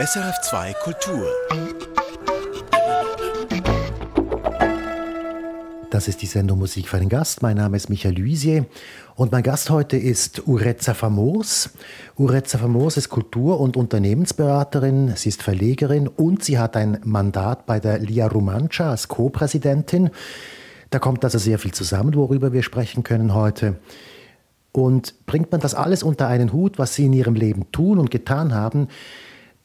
SRF2 Kultur. Das ist die Sendung Musik für den Gast. Mein Name ist Michael Luisier und mein Gast heute ist Urezza Famos. Urezza Famos ist Kultur- und Unternehmensberaterin, sie ist Verlegerin und sie hat ein Mandat bei der Lia Rumancia als Co-Präsidentin. Da kommt also sehr viel zusammen, worüber wir sprechen können heute. Und bringt man das alles unter einen Hut, was Sie in Ihrem Leben tun und getan haben,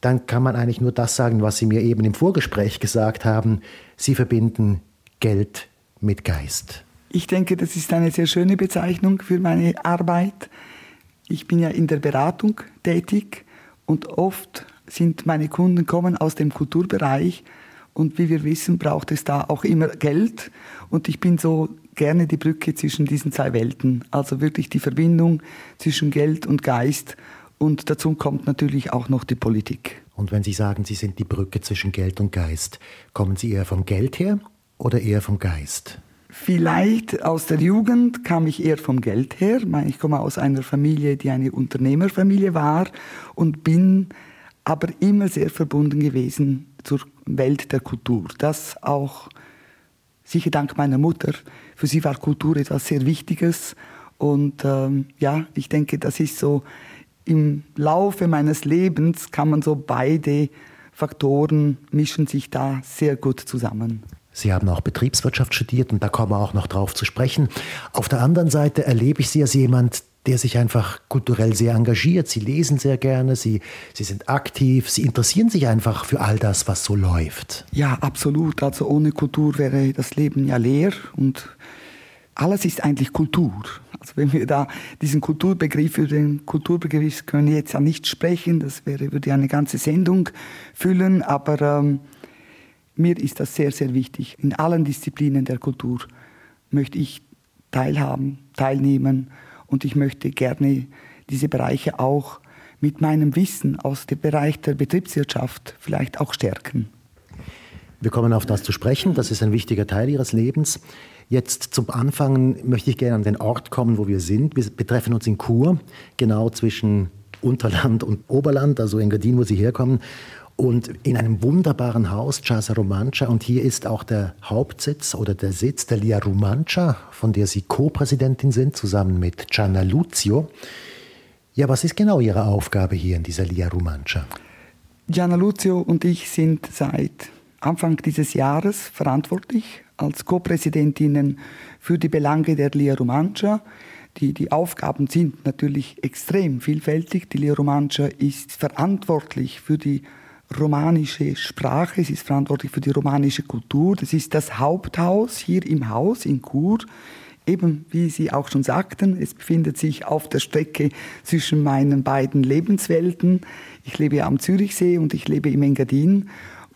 dann kann man eigentlich nur das sagen, was Sie mir eben im Vorgespräch gesagt haben. Sie verbinden Geld mit Geist. Ich denke, das ist eine sehr schöne Bezeichnung für meine Arbeit. Ich bin ja in der Beratung tätig und oft sind meine Kunden kommen aus dem Kulturbereich und wie wir wissen, braucht es da auch immer Geld und ich bin so gerne die Brücke zwischen diesen zwei Welten, also wirklich die Verbindung zwischen Geld und Geist und dazu kommt natürlich auch noch die Politik. Und wenn Sie sagen, Sie sind die Brücke zwischen Geld und Geist, kommen Sie eher vom Geld her oder eher vom Geist? Vielleicht aus der Jugend kam ich eher vom Geld her. Ich komme aus einer Familie, die eine Unternehmerfamilie war und bin aber immer sehr verbunden gewesen zur Welt der Kultur. Das auch sicher dank meiner Mutter. Für sie war Kultur etwas sehr Wichtiges und ähm, ja, ich denke, das ist so im Laufe meines Lebens kann man so beide Faktoren mischen sich da sehr gut zusammen. Sie haben auch Betriebswirtschaft studiert und da kommen wir auch noch drauf zu sprechen. Auf der anderen Seite erlebe ich Sie als jemand, der sich einfach kulturell sehr engagiert. Sie lesen sehr gerne, Sie, Sie sind aktiv, Sie interessieren sich einfach für all das, was so läuft. Ja, absolut. Also ohne Kultur wäre das Leben ja leer und alles ist eigentlich Kultur. Also wenn wir da diesen Kulturbegriff, über den Kulturbegriff können wir jetzt ja nicht sprechen, das wäre, würde eine ganze Sendung füllen, aber ähm, mir ist das sehr, sehr wichtig. In allen Disziplinen der Kultur möchte ich teilhaben, teilnehmen und ich möchte gerne diese Bereiche auch mit meinem Wissen aus dem Bereich der Betriebswirtschaft vielleicht auch stärken. Wir kommen auf das zu sprechen, das ist ein wichtiger Teil Ihres Lebens. Jetzt zum Anfang möchte ich gerne an den Ort kommen, wo wir sind. Wir betreffen uns in Chur, genau zwischen Unterland und Oberland, also in Gardin, wo Sie herkommen. Und in einem wunderbaren Haus, Casa Romancia, und hier ist auch der Hauptsitz oder der Sitz der Lia Romancia, von der Sie Co-Präsidentin sind, zusammen mit Gianna Luzio. Ja, was ist genau Ihre Aufgabe hier in dieser Lia Romancia? Gianna Luzio und ich sind seit Anfang dieses Jahres verantwortlich als Co-Präsidentinnen für die Belange der Lia Romancia. Die, die Aufgaben sind natürlich extrem vielfältig. Die Lia Romancia ist verantwortlich für die romanische Sprache, sie ist verantwortlich für die romanische Kultur. Das ist das Haupthaus hier im Haus in Chur. Eben, wie Sie auch schon sagten, es befindet sich auf der Strecke zwischen meinen beiden Lebenswelten. Ich lebe am Zürichsee und ich lebe im Engadin.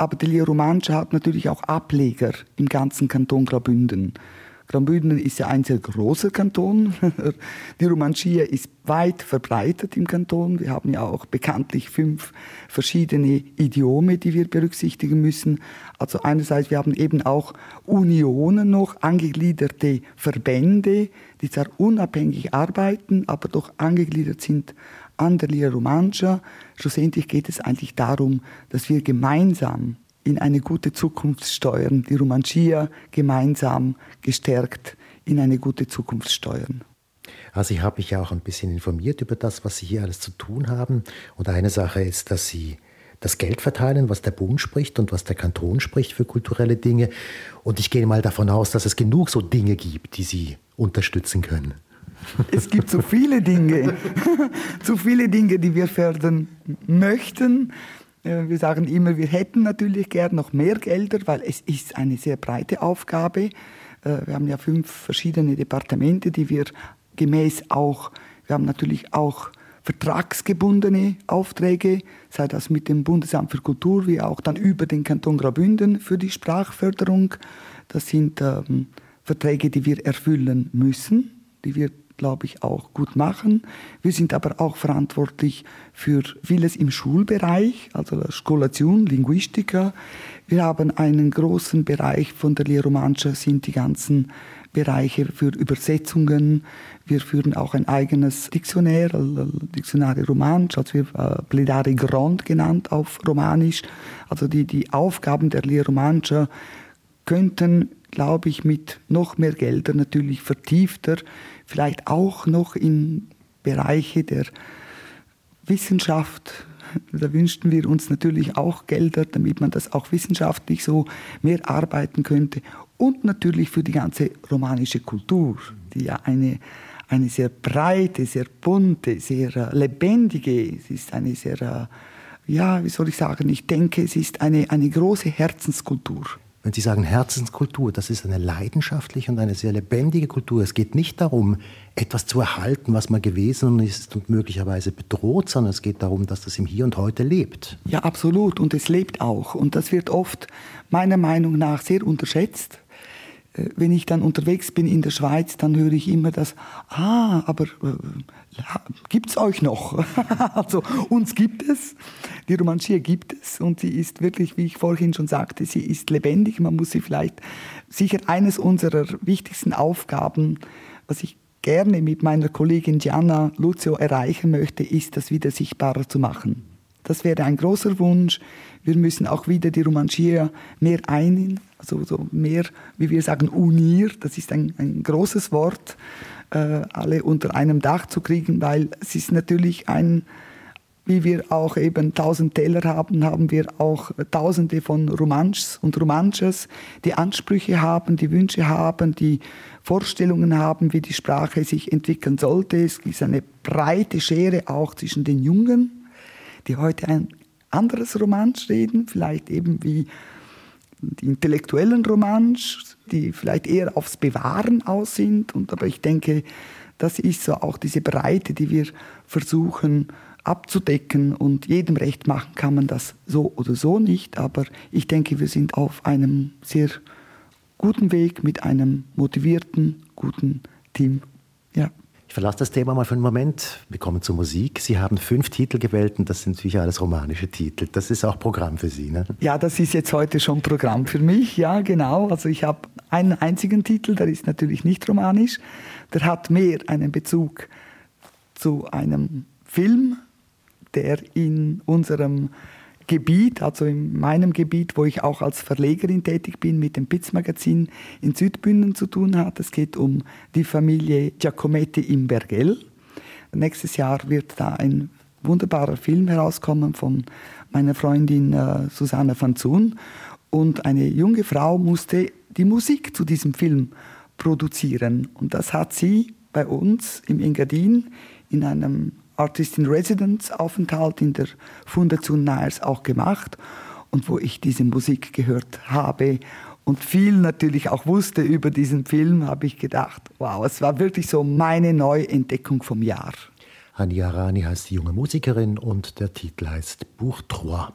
Aber die Romancia hat natürlich auch Ableger im ganzen Kanton Graubünden. Graubünden ist ja ein sehr großer Kanton. Die Romancia ist weit verbreitet im Kanton. Wir haben ja auch bekanntlich fünf verschiedene Idiome, die wir berücksichtigen müssen. Also einerseits, wir haben eben auch Unionen noch, angegliederte Verbände, die zwar unabhängig arbeiten, aber doch angegliedert sind an der Lia Romancia. Schlussendlich geht es eigentlich darum, dass wir gemeinsam in eine gute Zukunft steuern, die Romancia gemeinsam gestärkt in eine gute Zukunft steuern. Also ich habe mich ja auch ein bisschen informiert über das, was Sie hier alles zu tun haben. Und eine Sache ist, dass Sie das Geld verteilen, was der Bund spricht und was der Kanton spricht für kulturelle Dinge. Und ich gehe mal davon aus, dass es genug so Dinge gibt, die Sie unterstützen können. Es gibt so viele Dinge, so viele Dinge, die wir fördern möchten. Äh, wir sagen immer, wir hätten natürlich gern noch mehr Gelder, weil es ist eine sehr breite Aufgabe. Äh, wir haben ja fünf verschiedene Departemente, die wir gemäß auch, wir haben natürlich auch vertragsgebundene Aufträge, sei das mit dem Bundesamt für Kultur, wie auch dann über den Kanton Graubünden für die Sprachförderung. Das sind ähm, Verträge, die wir erfüllen müssen, die wir glaube ich, auch gut machen. Wir sind aber auch verantwortlich für vieles im Schulbereich, also Skolation, Linguistika. Wir haben einen großen Bereich von der Lehromanscha, sind die ganzen Bereiche für Übersetzungen. Wir führen auch ein eigenes Diktionär, Diktionari Romansch, also wir äh, Pledari Grand genannt auf Romanisch. Also die, die Aufgaben der Lehre Romanscher könnten, glaube ich, mit noch mehr Geldern natürlich vertiefter, vielleicht auch noch in Bereiche der Wissenschaft, da wünschten wir uns natürlich auch Gelder, damit man das auch wissenschaftlich so mehr arbeiten könnte. Und natürlich für die ganze romanische Kultur, die ja eine, eine sehr breite, sehr bunte, sehr äh, lebendige, es ist eine sehr, äh, ja, wie soll ich sagen, ich denke, es ist eine, eine große Herzenskultur. Wenn Sie sagen Herzenskultur, das ist eine leidenschaftliche und eine sehr lebendige Kultur. Es geht nicht darum, etwas zu erhalten, was mal gewesen ist und möglicherweise bedroht, sondern es geht darum, dass das im Hier und Heute lebt. Ja, absolut. Und es lebt auch. Und das wird oft meiner Meinung nach sehr unterschätzt. Äh, wenn ich dann unterwegs bin in der Schweiz, dann höre ich immer das, ah, aber äh, gibt's euch noch? also uns gibt es, die Romanchia gibt es und sie ist wirklich, wie ich vorhin schon sagte, sie ist lebendig. Man muss sie vielleicht, sicher eines unserer wichtigsten Aufgaben, was ich gerne mit meiner Kollegin Gianna Lucio erreichen möchte, ist, das wieder sichtbarer zu machen. Das wäre ein großer Wunsch. Wir müssen auch wieder die Romanchia mehr ein, also so mehr, wie wir sagen, unir. Das ist ein, ein großes Wort, äh, alle unter einem Dach zu kriegen, weil es ist natürlich ein, wie wir auch eben tausend Teller haben, haben wir auch tausende von Romanschs und Romanches, die Ansprüche haben, die Wünsche haben, die Vorstellungen haben, wie die Sprache sich entwickeln sollte. Es ist eine breite Schere auch zwischen den Jungen die heute ein anderes Romansch reden, vielleicht eben wie die intellektuellen Romansch, die vielleicht eher aufs Bewahren aus sind. Und, aber ich denke, das ist so auch diese Breite, die wir versuchen abzudecken. Und jedem recht machen kann man das so oder so nicht. Aber ich denke, wir sind auf einem sehr guten Weg mit einem motivierten, guten Team. Ich verlasse das Thema mal für einen Moment. Wir kommen zur Musik. Sie haben fünf Titel gewählt und das sind sicher alles romanische Titel. Das ist auch Programm für Sie, ne? Ja, das ist jetzt heute schon Programm für mich. Ja, genau. Also ich habe einen einzigen Titel, der ist natürlich nicht romanisch. Der hat mehr einen Bezug zu einem Film, der in unserem Gebiet, also in meinem Gebiet, wo ich auch als Verlegerin tätig bin, mit dem Piz-Magazin in Südbünden zu tun hat. Es geht um die Familie Giacometti im Bergell. Nächstes Jahr wird da ein wunderbarer Film herauskommen von meiner Freundin äh, Susanne van Zun. Und eine junge Frau musste die Musik zu diesem Film produzieren. Und das hat sie bei uns im Engadin in einem Artist-in-Residence-Aufenthalt in der Fundation Naers auch gemacht und wo ich diese Musik gehört habe und viel natürlich auch wusste über diesen Film, habe ich gedacht, wow, es war wirklich so meine Neuentdeckung vom Jahr. Hania Rani heißt die junge Musikerin und der Titel heißt Buch Trois.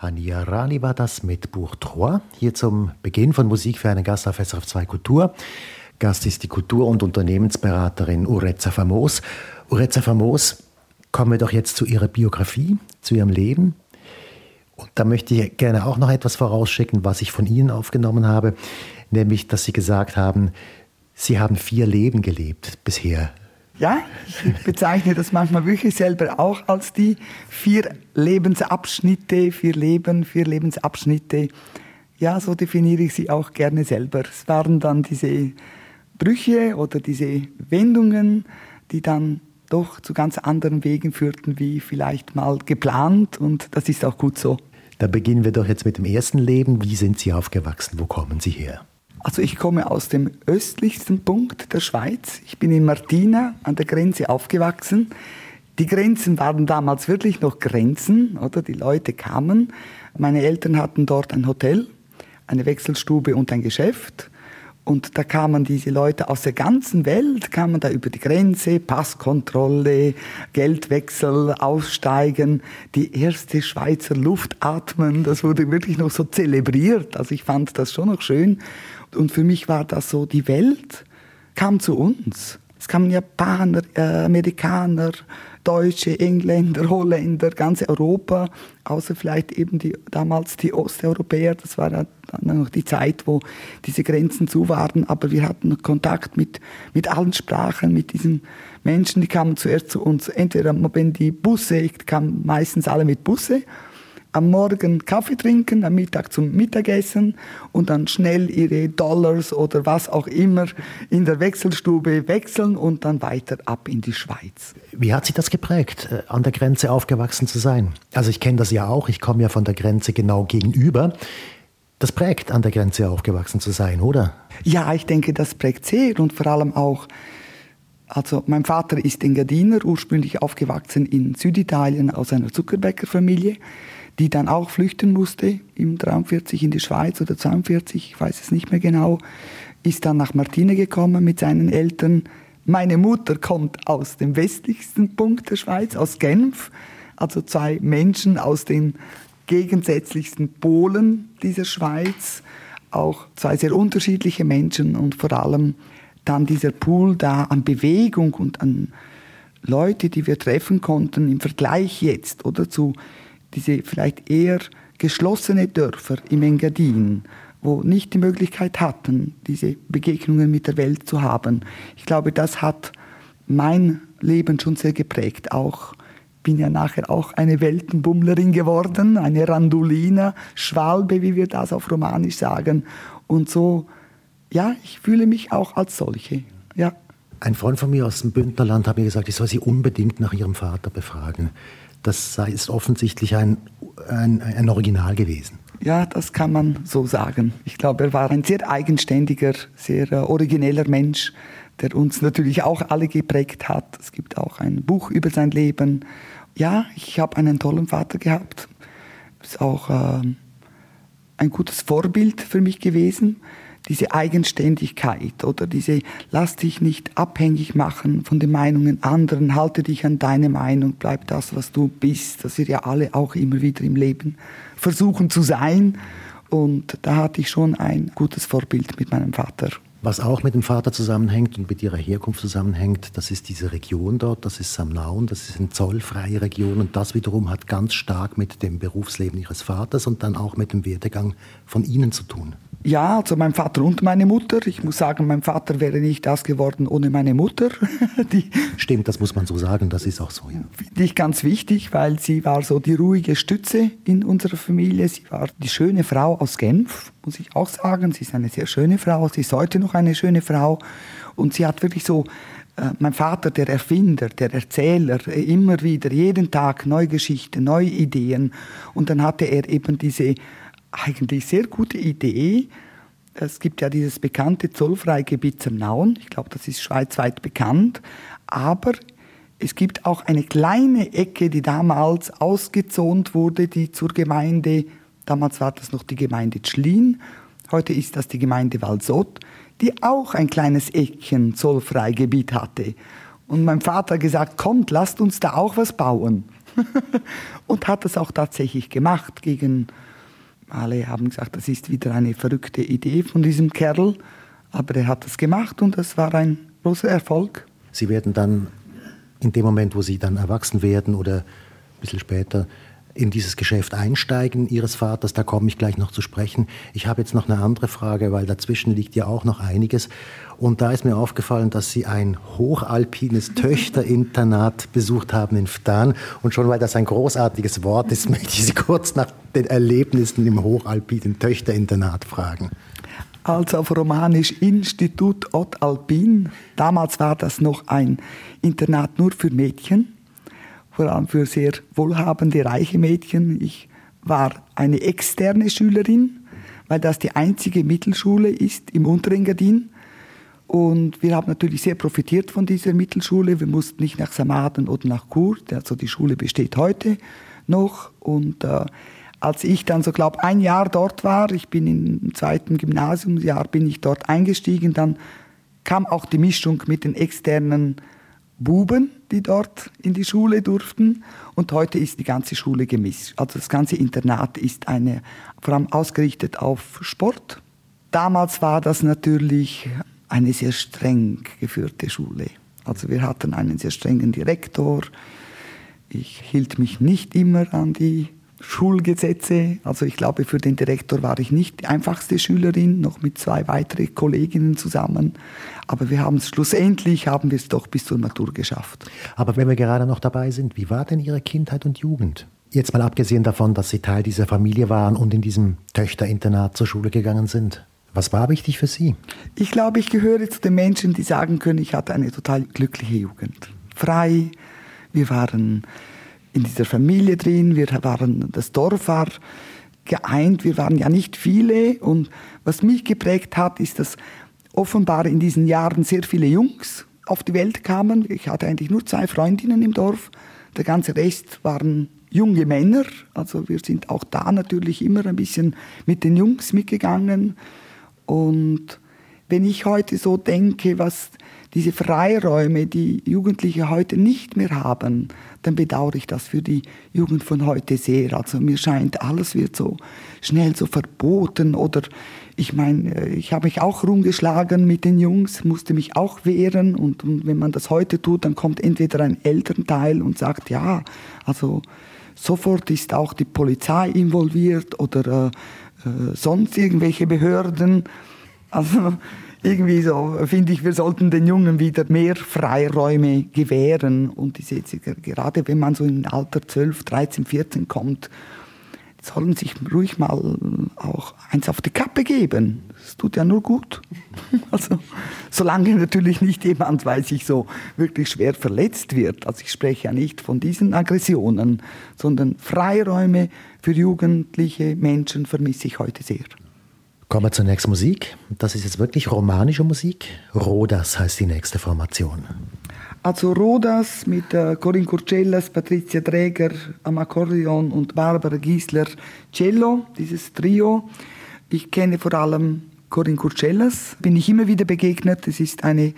Hania Rani war das mit Buch Trois. hier zum Beginn von Musik für einen Gast auf SRF 2 Kultur. Gast ist die Kultur- und Unternehmensberaterin Uretza Famos. Uretza Famos, kommen wir doch jetzt zu Ihrer Biografie, zu Ihrem Leben. Und da möchte ich gerne auch noch etwas vorausschicken, was ich von Ihnen aufgenommen habe, nämlich, dass Sie gesagt haben, Sie haben vier Leben gelebt bisher. Ja, ich bezeichne das manchmal wirklich selber auch als die vier Lebensabschnitte, vier Leben, vier Lebensabschnitte. Ja, so definiere ich sie auch gerne selber. Es waren dann diese Brüche oder diese Wendungen, die dann doch zu ganz anderen Wegen führten, wie vielleicht mal geplant. Und das ist auch gut so. Da beginnen wir doch jetzt mit dem ersten Leben. Wie sind Sie aufgewachsen? Wo kommen Sie her? Also ich komme aus dem östlichsten Punkt der Schweiz. Ich bin in Martina an der Grenze aufgewachsen. Die Grenzen waren damals wirklich noch Grenzen, oder? Die Leute kamen. Meine Eltern hatten dort ein Hotel, eine Wechselstube und ein Geschäft. Und da kamen diese Leute aus der ganzen Welt, kamen da über die Grenze, Passkontrolle, Geldwechsel, Aussteigen, die erste Schweizer Luft atmen. Das wurde wirklich noch so zelebriert. Also ich fand das schon noch schön. Und für mich war das so, die Welt kam zu uns. Es kamen Japaner, äh, Amerikaner, Deutsche, Engländer, Holländer, ganz Europa, außer vielleicht eben die, damals die Osteuropäer. Das war dann noch die Zeit, wo diese Grenzen zu waren. Aber wir hatten Kontakt mit, mit allen Sprachen, mit diesen Menschen. Die kamen zuerst zu uns, entweder wenn die Busse, ich kam meistens alle mit Busse, am Morgen Kaffee trinken, am Mittag zum Mittagessen und dann schnell ihre Dollars oder was auch immer in der Wechselstube wechseln und dann weiter ab in die Schweiz. Wie hat sich das geprägt, äh, an der Grenze aufgewachsen zu sein? Also ich kenne das ja auch, ich komme ja von der Grenze genau gegenüber. Das prägt, an der Grenze aufgewachsen zu sein, oder? Ja, ich denke, das prägt sehr und vor allem auch also mein Vater ist Engadiner, ursprünglich aufgewachsen in Süditalien aus einer Zuckerbäckerfamilie die dann auch flüchten musste im 43 in die Schweiz oder 42, ich weiß es nicht mehr genau, ist dann nach Martine gekommen mit seinen Eltern. Meine Mutter kommt aus dem westlichsten Punkt der Schweiz, aus Genf, also zwei Menschen aus den gegensätzlichsten Polen dieser Schweiz, auch zwei sehr unterschiedliche Menschen und vor allem dann dieser Pool da an Bewegung und an Leute, die wir treffen konnten im Vergleich jetzt oder zu diese vielleicht eher geschlossene Dörfer im Engadin, wo nicht die Möglichkeit hatten, diese Begegnungen mit der Welt zu haben. Ich glaube, das hat mein Leben schon sehr geprägt. Auch bin ja nachher auch eine Weltenbummlerin geworden, eine Randulina, Schwalbe, wie wir das auf Romanisch sagen. Und so, ja, ich fühle mich auch als solche. Ja. Ein Freund von mir aus dem Bündnerland hat mir gesagt, ich soll Sie unbedingt nach Ihrem Vater befragen. Das sei, ist offensichtlich ein, ein, ein Original gewesen. Ja, das kann man so sagen. Ich glaube, er war ein sehr eigenständiger, sehr äh, origineller Mensch, der uns natürlich auch alle geprägt hat. Es gibt auch ein Buch über sein Leben. Ja, ich habe einen tollen Vater gehabt. Ist auch äh, ein gutes Vorbild für mich gewesen diese Eigenständigkeit oder diese lass dich nicht abhängig machen von den Meinungen anderen, halte dich an deine Meinung, bleib das, was du bist, dass wir ja alle auch immer wieder im Leben versuchen zu sein. Und da hatte ich schon ein gutes Vorbild mit meinem Vater. Was auch mit dem Vater zusammenhängt und mit ihrer Herkunft zusammenhängt, das ist diese Region dort, das ist Samnaun, das ist eine zollfreie Region und das wiederum hat ganz stark mit dem Berufsleben ihres Vaters und dann auch mit dem Werdegang von ihnen zu tun. Ja, also mein Vater und meine Mutter. Ich muss sagen, mein Vater wäre nicht das geworden ohne meine Mutter. die Stimmt, das muss man so sagen, das ist auch so. Ja. Finde ich ganz wichtig, weil sie war so die ruhige Stütze in unserer Familie. Sie war die schöne Frau aus Genf, muss ich auch sagen. Sie ist eine sehr schöne Frau, sie ist heute noch eine schöne Frau. Und sie hat wirklich so äh, mein Vater, der Erfinder, der Erzähler, äh, immer wieder, jeden Tag neue Geschichten, neue Ideen. Und dann hatte er eben diese eigentlich sehr gute Idee. Es gibt ja dieses bekannte Zollfreigebiet zum Nauen. Ich glaube, das ist schweizweit bekannt. Aber es gibt auch eine kleine Ecke, die damals ausgezont wurde, die zur Gemeinde, damals war das noch die Gemeinde Tschlin, heute ist das die Gemeinde Walsott, die auch ein kleines Eckchen Zollfreigebiet hatte. Und mein Vater hat gesagt, kommt, lasst uns da auch was bauen. und hat das auch tatsächlich gemacht gegen alle haben gesagt, das ist wieder eine verrückte Idee von diesem Kerl, aber er hat das gemacht und das war ein großer Erfolg. Sie werden dann in dem Moment, wo Sie dann erwachsen werden oder ein bisschen später, in dieses Geschäft einsteigen Ihres Vaters. Da komme ich gleich noch zu sprechen. Ich habe jetzt noch eine andere Frage, weil dazwischen liegt ja auch noch einiges. Und da ist mir aufgefallen, dass Sie ein hochalpines Töchterinternat besucht haben in Ftan. Und schon weil das ein großartiges Wort ist, möchte ich Sie kurz nach den Erlebnissen im hochalpinen Töchterinternat fragen. Also auf Romanisch Institut Ot Alpin. Damals war das noch ein Internat nur für Mädchen vor allem für sehr wohlhabende, reiche Mädchen. Ich war eine externe Schülerin, weil das die einzige Mittelschule ist im Unterengadin. Und wir haben natürlich sehr profitiert von dieser Mittelschule. Wir mussten nicht nach Samaden oder nach Chur, also die Schule besteht heute noch. Und äh, als ich dann so glaube ein Jahr dort war, ich bin im zweiten Gymnasiumsjahr, bin ich dort eingestiegen, dann kam auch die Mischung mit den externen Buben, die dort in die Schule durften. Und heute ist die ganze Schule gemischt. Also das ganze Internat ist eine, vor allem ausgerichtet auf Sport. Damals war das natürlich eine sehr streng geführte Schule. Also wir hatten einen sehr strengen Direktor. Ich hielt mich nicht immer an die Schulgesetze. Also ich glaube, für den Direktor war ich nicht die einfachste Schülerin, noch mit zwei weiteren Kolleginnen zusammen. Aber wir haben es schlussendlich, haben wir es doch bis zur Matur geschafft. Aber wenn wir gerade noch dabei sind, wie war denn Ihre Kindheit und Jugend? Jetzt mal abgesehen davon, dass Sie Teil dieser Familie waren und in diesem Töchterinternat zur Schule gegangen sind. Was war wichtig für Sie? Ich glaube, ich gehöre zu den Menschen, die sagen können, ich hatte eine total glückliche Jugend. Frei, wir waren in dieser Familie drin, wir waren, das Dorf war geeint, wir waren ja nicht viele. Und was mich geprägt hat, ist, dass offenbar in diesen Jahren sehr viele Jungs auf die Welt kamen. Ich hatte eigentlich nur zwei Freundinnen im Dorf, der ganze Rest waren junge Männer, also wir sind auch da natürlich immer ein bisschen mit den Jungs mitgegangen und wenn ich heute so denke, was diese Freiräume, die Jugendliche heute nicht mehr haben, dann bedauere ich das für die Jugend von heute sehr. Also mir scheint, alles wird so schnell so verboten oder ich meine, äh, ich habe mich auch rumgeschlagen mit den Jungs, musste mich auch wehren und, und wenn man das heute tut, dann kommt entweder ein Elternteil und sagt, ja, also sofort ist auch die Polizei involviert oder äh, äh sonst irgendwelche Behörden. Also irgendwie so finde ich, wir sollten den Jungen wieder mehr Freiräume gewähren. Und diese, gerade wenn man so in Alter 12, 13, 14 kommt, sollen sich ruhig mal auch eins auf die Kappe geben. Das tut ja nur gut. Also, solange natürlich nicht jemand, weiß ich so, wirklich schwer verletzt wird. Also ich spreche ja nicht von diesen Aggressionen, sondern Freiräume für jugendliche Menschen vermisse ich heute sehr. Kommen wir zur nächsten Musik. Das ist jetzt wirklich romanische Musik. Rodas heißt die nächste Formation. Also Rodas mit äh, Corinne Curcellas, Patricia Träger am Akkordeon und Barbara Giesler Cello, dieses Trio. Ich kenne vor allem Corinne Curcellas, bin ich immer wieder begegnet. Es ist eine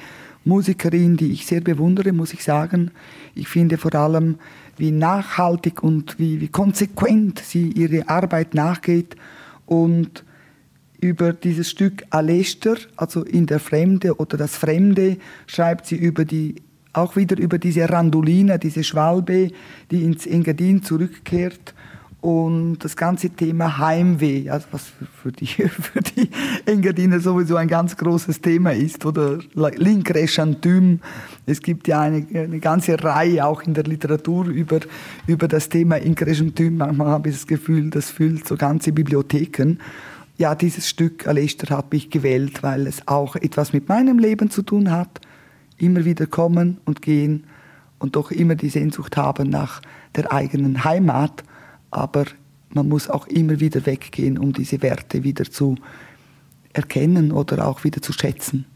Musikerin, die ich sehr bewundere, muss ich sagen. Ich finde vor allem, wie nachhaltig und wie, wie konsequent sie ihre Arbeit nachgeht. Und über dieses Stück Alester, also in der Fremde oder das Fremde, schreibt sie über die, auch wieder über diese Randolina, diese Schwalbe, die ins Engadin zurückkehrt und das ganze Thema Heimweh, also was für die, für die Engadiner sowieso ein ganz großes Thema ist, oder Linkreschantüm. Es gibt ja eine, eine ganze Reihe auch in der Literatur über, über das Thema Inkreschantüm. Manchmal habe ich das Gefühl, das füllt so ganze Bibliotheken ja, dieses Stück Alester habe ich gewählt, weil es auch etwas mit meinem Leben zu tun hat. Immer wieder kommen und gehen und doch immer die Sehnsucht haben nach der eigenen Heimat. Aber man muss auch immer wieder weggehen, um diese Werte wieder zu erkennen oder auch wieder zu schätzen.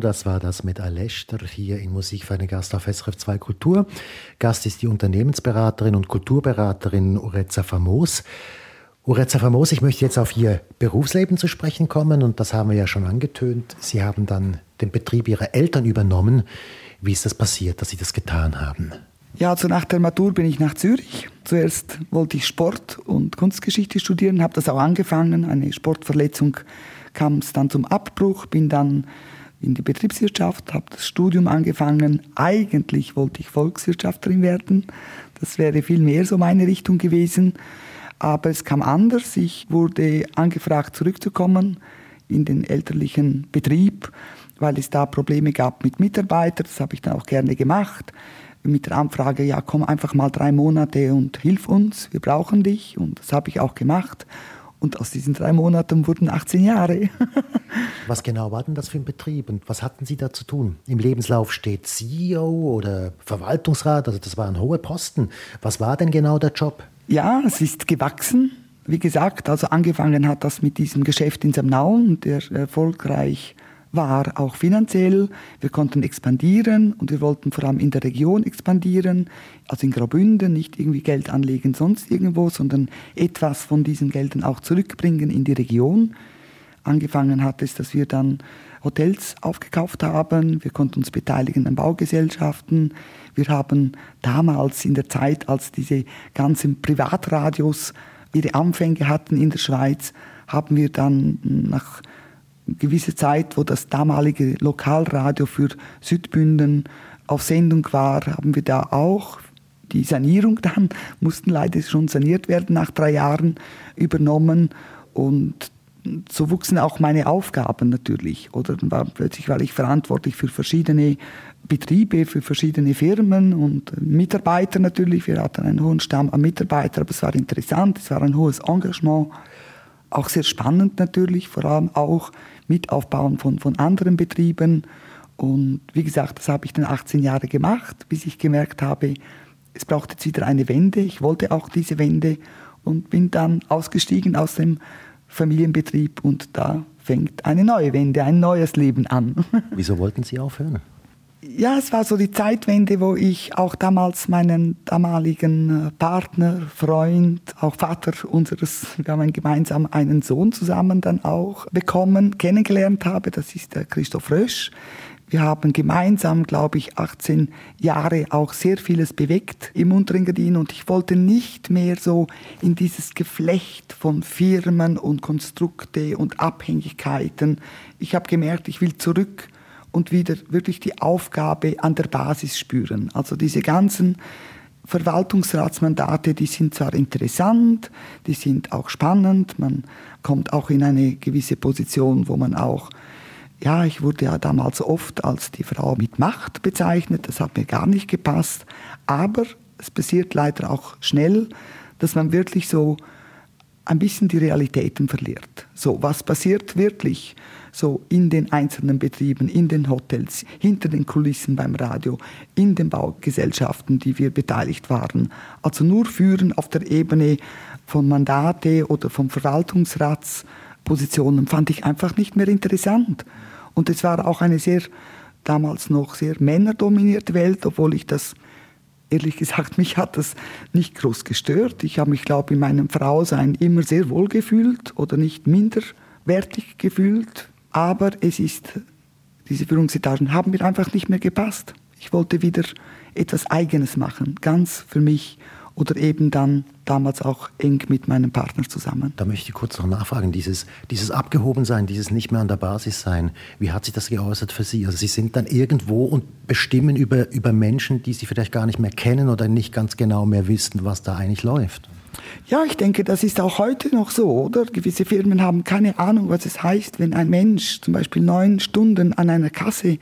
Das war das mit Alester hier in Musik für einen Gast auf SRF 2 Kultur. Gast ist die Unternehmensberaterin und Kulturberaterin Ureza Famos. Ureza Famos, ich möchte jetzt auf Ihr Berufsleben zu sprechen kommen und das haben wir ja schon angetönt. Sie haben dann den Betrieb Ihrer Eltern übernommen. Wie ist das passiert, dass Sie das getan haben? Ja, also nach der Matur bin ich nach Zürich. Zuerst wollte ich Sport und Kunstgeschichte studieren, habe das auch angefangen. Eine Sportverletzung kam es dann zum Abbruch, bin dann in die Betriebswirtschaft, habe das Studium angefangen. Eigentlich wollte ich Volkswirtschafterin werden. Das wäre viel mehr so meine Richtung gewesen. Aber es kam anders. Ich wurde angefragt, zurückzukommen in den elterlichen Betrieb, weil es da Probleme gab mit Mitarbeitern. Das habe ich dann auch gerne gemacht. Mit der Anfrage, ja, komm einfach mal drei Monate und hilf uns, wir brauchen dich. Und das habe ich auch gemacht. Und aus diesen drei Monaten wurden 18 Jahre. was genau war denn das für ein Betrieb und was hatten Sie da zu tun? Im Lebenslauf steht CEO oder Verwaltungsrat, also das waren hohe Posten. Was war denn genau der Job? Ja, es ist gewachsen. Wie gesagt, also angefangen hat das mit diesem Geschäft in Samnauen, der erfolgreich war auch finanziell. Wir konnten expandieren und wir wollten vor allem in der Region expandieren, also in Graubünden, nicht irgendwie Geld anlegen sonst irgendwo, sondern etwas von diesen Geldern auch zurückbringen in die Region. Angefangen hat es, dass wir dann Hotels aufgekauft haben, wir konnten uns beteiligen an Baugesellschaften, wir haben damals in der Zeit, als diese ganzen Privatradios ihre Anfänge hatten in der Schweiz, haben wir dann nach gewisse Zeit, wo das damalige Lokalradio für Südbünden auf Sendung war, haben wir da auch die Sanierung dann, mussten leider schon saniert werden nach drei Jahren übernommen und so wuchsen auch meine Aufgaben natürlich. Oder dann war plötzlich war ich verantwortlich für verschiedene Betriebe, für verschiedene Firmen und Mitarbeiter natürlich. Wir hatten einen hohen Stamm an Mitarbeitern, aber es war interessant, es war ein hohes Engagement. Auch sehr spannend natürlich, vor allem auch mit Aufbauen von, von anderen Betrieben. Und wie gesagt, das habe ich dann 18 Jahre gemacht, bis ich gemerkt habe, es braucht jetzt wieder eine Wende. Ich wollte auch diese Wende und bin dann ausgestiegen aus dem Familienbetrieb und da fängt eine neue Wende, ein neues Leben an. Wieso wollten Sie aufhören? Ja, es war so die Zeitwende, wo ich auch damals meinen damaligen äh, Partner, Freund, auch Vater unseres, wir haben gemeinsam einen Sohn zusammen dann auch bekommen, kennengelernt habe. Das ist der Christoph Rösch. Wir haben gemeinsam, glaube ich, 18 Jahre auch sehr vieles bewegt im Unterengadin und ich wollte nicht mehr so in dieses Geflecht von Firmen und Konstrukte und Abhängigkeiten. Ich habe gemerkt, ich will zurück und wieder wirklich die Aufgabe an der Basis spüren. Also diese ganzen Verwaltungsratsmandate, die sind zwar interessant, die sind auch spannend, man kommt auch in eine gewisse Position, wo man auch ja, ich wurde ja damals oft als die Frau mit Macht bezeichnet, das hat mir gar nicht gepasst, aber es passiert leider auch schnell, dass man wirklich so ein bisschen die Realitäten verliert. So, was passiert wirklich so in den einzelnen Betrieben, in den Hotels, hinter den Kulissen beim Radio, in den Baugesellschaften, die wir beteiligt waren. Also nur führen auf der Ebene von Mandate oder von Verwaltungsratspositionen fand ich einfach nicht mehr interessant. Und es war auch eine sehr, damals noch sehr männerdominierte Welt, obwohl ich das, ehrlich gesagt, mich hat das nicht groß gestört. Ich habe mich, glaube ich, in meinem Frausein immer sehr wohl gefühlt oder nicht minderwertig gefühlt. Aber es ist, diese Führungsetagen haben mir einfach nicht mehr gepasst. Ich wollte wieder etwas Eigenes machen, ganz für mich oder eben dann damals auch eng mit meinem Partner zusammen. Da möchte ich kurz noch nachfragen, dieses, dieses Abgehobensein, dieses nicht mehr an der Basis sein, wie hat sich das geäußert für Sie? Also Sie sind dann irgendwo und bestimmen über, über Menschen, die Sie vielleicht gar nicht mehr kennen oder nicht ganz genau mehr wissen, was da eigentlich läuft. Ja, ich denke, das ist auch heute noch so, oder? Gewisse Firmen haben keine Ahnung, was es heißt, wenn ein Mensch zum Beispiel neun Stunden an einer Kasse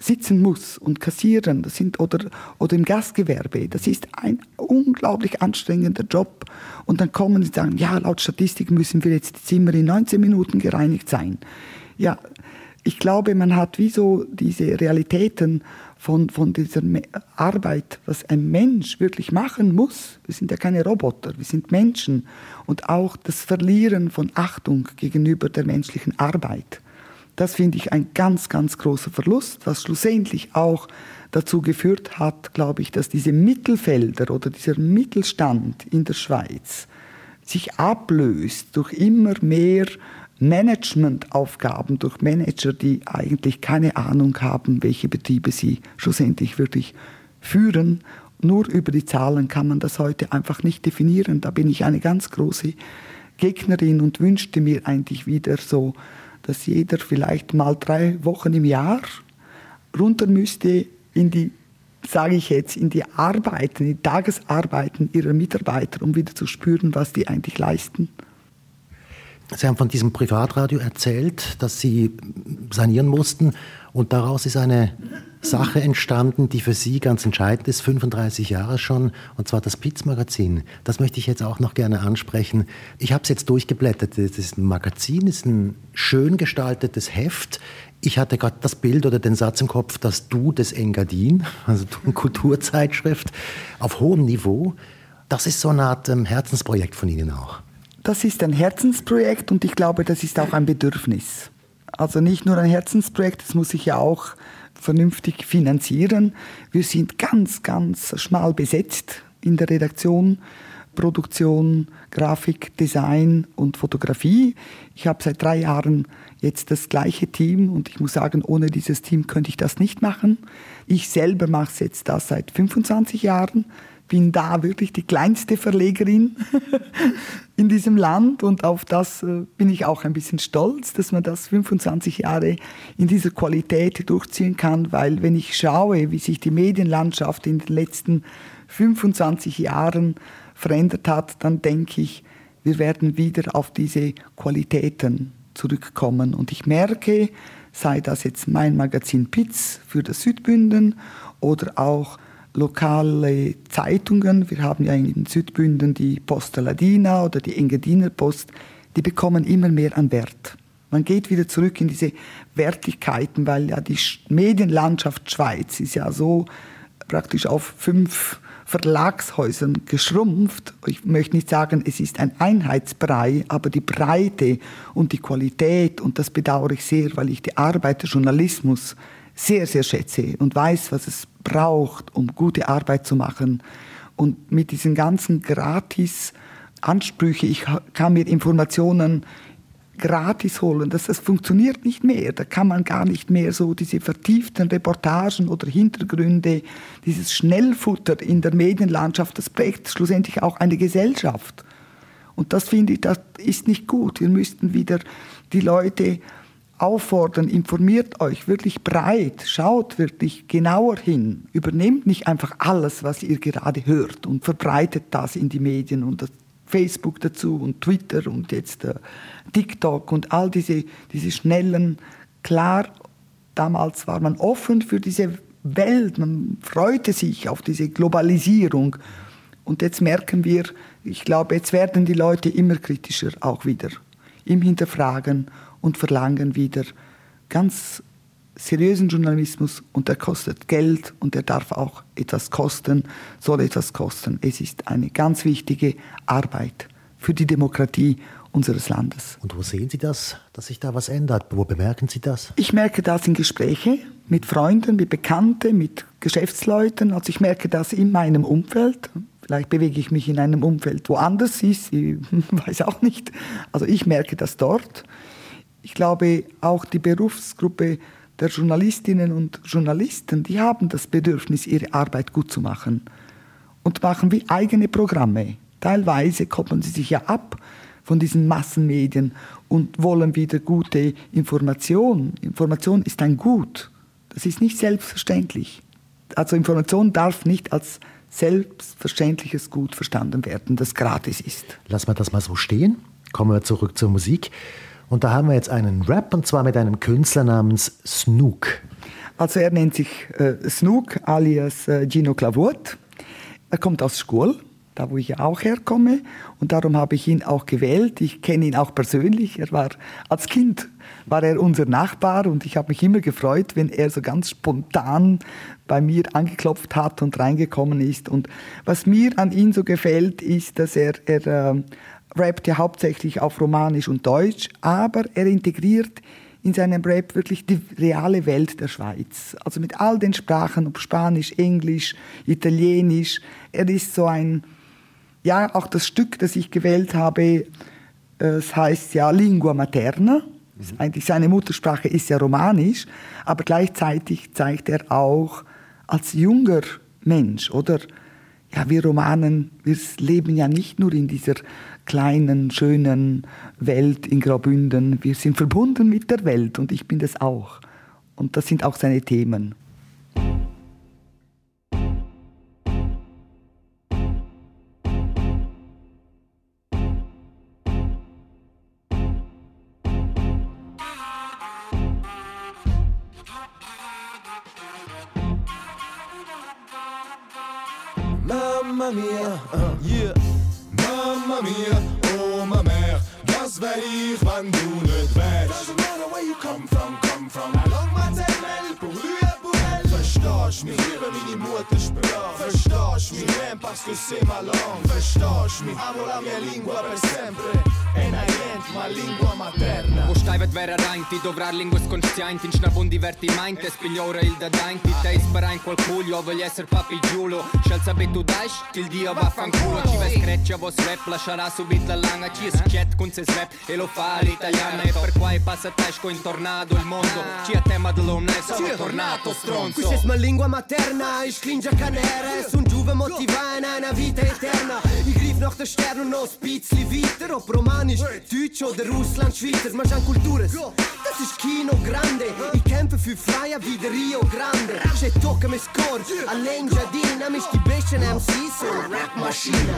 sitzen muss und kassieren, das sind, oder, oder im Gastgewerbe, das ist ein unglaublich anstrengender Job. Und dann kommen sie und sagen, ja, laut Statistik müssen wir jetzt die Zimmer in 19 Minuten gereinigt sein. Ja, ich glaube, man hat wie so diese Realitäten von, von dieser Arbeit, was ein Mensch wirklich machen muss. Wir sind ja keine Roboter, wir sind Menschen. Und auch das Verlieren von Achtung gegenüber der menschlichen Arbeit. Das finde ich ein ganz, ganz großer Verlust, was schlussendlich auch dazu geführt hat, glaube ich, dass diese Mittelfelder oder dieser Mittelstand in der Schweiz sich ablöst durch immer mehr Managementaufgaben, durch Manager, die eigentlich keine Ahnung haben, welche Betriebe sie schlussendlich wirklich führen. Nur über die Zahlen kann man das heute einfach nicht definieren. Da bin ich eine ganz große Gegnerin und wünschte mir eigentlich wieder so dass jeder vielleicht mal drei Wochen im Jahr runter müsste in die, sage ich jetzt, in die Arbeiten, in die Tagesarbeiten ihrer Mitarbeiter, um wieder zu spüren, was die eigentlich leisten. Sie haben von diesem Privatradio erzählt, dass Sie sanieren mussten und daraus ist eine Sache entstanden, die für Sie ganz entscheidend ist, 35 Jahre schon, und zwar das Piz-Magazin. Das möchte ich jetzt auch noch gerne ansprechen. Ich habe es jetzt durchgeblättert. Das ist ein Magazin, ist ein schön gestaltetes Heft. Ich hatte gerade das Bild oder den Satz im Kopf, das Du des Engadin, also eine Kulturzeitschrift auf hohem Niveau. Das ist so eine Art ähm, Herzensprojekt von Ihnen auch. Das ist ein Herzensprojekt und ich glaube, das ist auch ein Bedürfnis. Also nicht nur ein Herzensprojekt, das muss ich ja auch vernünftig finanzieren. Wir sind ganz, ganz schmal besetzt in der Redaktion. Produktion, Grafik, Design und Fotografie. Ich habe seit drei Jahren jetzt das gleiche Team und ich muss sagen, ohne dieses Team könnte ich das nicht machen. Ich selber mache es jetzt das seit 25 Jahren bin da wirklich die kleinste Verlegerin in diesem Land und auf das äh, bin ich auch ein bisschen stolz, dass man das 25 Jahre in dieser Qualität durchziehen kann, weil wenn ich schaue, wie sich die Medienlandschaft in den letzten 25 Jahren verändert hat, dann denke ich, wir werden wieder auf diese Qualitäten zurückkommen. Und ich merke, sei das jetzt mein Magazin Pitz für das Südbünden oder auch lokale Zeitungen, wir haben ja in Südbünden die Posta Ladina oder die Engadiner Post, die bekommen immer mehr an Wert. Man geht wieder zurück in diese Wertigkeiten, weil ja die Medienlandschaft Schweiz ist ja so praktisch auf fünf Verlagshäusern geschrumpft. Ich möchte nicht sagen, es ist ein Einheitsbrei, aber die Breite und die Qualität, und das bedauere ich sehr, weil ich die Arbeit des Journalismus sehr, sehr schätze und weiß, was es braucht, um gute Arbeit zu machen. Und mit diesen ganzen gratis Ansprüchen, ich kann mir Informationen gratis holen. Das, das funktioniert nicht mehr. Da kann man gar nicht mehr so diese vertieften Reportagen oder Hintergründe, dieses Schnellfutter in der Medienlandschaft, das prägt schlussendlich auch eine Gesellschaft. Und das finde ich, das ist nicht gut. Wir müssten wieder die Leute auffordern, informiert euch wirklich breit, schaut wirklich genauer hin, übernehmt nicht einfach alles, was ihr gerade hört und verbreitet das in die Medien und Facebook dazu und Twitter und jetzt äh, TikTok und all diese, diese schnellen, klar, damals war man offen für diese Welt, man freute sich auf diese Globalisierung. Und jetzt merken wir, ich glaube, jetzt werden die Leute immer kritischer auch wieder im Hinterfragen und verlangen wieder ganz seriösen Journalismus und der kostet Geld und der darf auch etwas kosten, soll etwas kosten. Es ist eine ganz wichtige Arbeit für die Demokratie unseres Landes. Und wo sehen Sie das, dass sich da was ändert? Wo bemerken Sie das? Ich merke das in Gesprächen mit Freunden, mit Bekannten, mit Geschäftsleuten. Also ich merke das in meinem Umfeld. Vielleicht bewege ich mich in einem Umfeld, wo anders ist. Ich weiß auch nicht. Also ich merke das dort. Ich glaube, auch die Berufsgruppe der Journalistinnen und Journalisten, die haben das Bedürfnis, ihre Arbeit gut zu machen und machen wie eigene Programme. Teilweise koppeln sie sich ja ab von diesen Massenmedien und wollen wieder gute Information. Information ist ein Gut. Das ist nicht selbstverständlich. Also Information darf nicht als selbstverständliches Gut verstanden werden, das gratis ist. Lassen wir das mal so stehen. Kommen wir zurück zur Musik. Und da haben wir jetzt einen Rap und zwar mit einem Künstler namens Snook. Also er nennt sich äh, Snook alias äh, Gino Clavurt. Er kommt aus Schkuhl, da wo ich ja auch herkomme und darum habe ich ihn auch gewählt. Ich kenne ihn auch persönlich. Er war als Kind war er unser Nachbar und ich habe mich immer gefreut, wenn er so ganz spontan bei mir angeklopft hat und reingekommen ist. Und was mir an ihm so gefällt, ist, dass er, er äh, rappt ja hauptsächlich auf Romanisch und Deutsch, aber er integriert in seinem Rap wirklich die reale Welt der Schweiz. Also mit all den Sprachen, ob Spanisch, Englisch, Italienisch. Er ist so ein, ja, auch das Stück, das ich gewählt habe, es heißt ja Lingua Materna. Mhm. Eigentlich seine Muttersprache ist ja Romanisch, aber gleichzeitig zeigt er auch als junger Mensch, oder? Ja, wir Romanen, wir leben ja nicht nur in dieser kleinen, schönen Welt in Graubünden. Wir sind verbunden mit der Welt und ich bin das auch. Und das sind auch seine Themen. Mamma mia, uh, yeah. Mama mia, oh ma mère, das wär ich, wenn du nicht wärst. Doesn't matter where you come from, come from. La langue maternelle pour lui et pour elle. Verstehst mich, liebe meine Muttersprache. Verstehst mich, même parce que c'est ma langue. Verstehst mich, amo la mia lingua per sempre. E niente, ma lingua materna. Wo steivet vera reinti, dovrar linguas conscienti, in schnabun divertimenti, spigliora il da dainti, te isparain qual cuglio, voglio essere papi giulo. Scelza be tu dai, il dio vaffanculo, ci vai screccia, vos rap, lascerà subito la langa, ci schiet con se rap e lo fa l'italiana, e per qua passa tesco in tornado il mondo, ci a tema dell'onesto, sono tornato stronzo. Questa è ma lingua materna, ich klinge canera, es un giuve motiva in einer vita eterna. Ich griff nach der Sterne und noch spizli weiter, ob Romanisch, Deutsch oder Russland, Schweizer, ma schon Kultures. Das ist Kino Grande, ich kämpfe für Freiheit wie der Rio Grande. C'è tocca mi score, allein Giardina, mich die besten MCs und Rap-Maschine.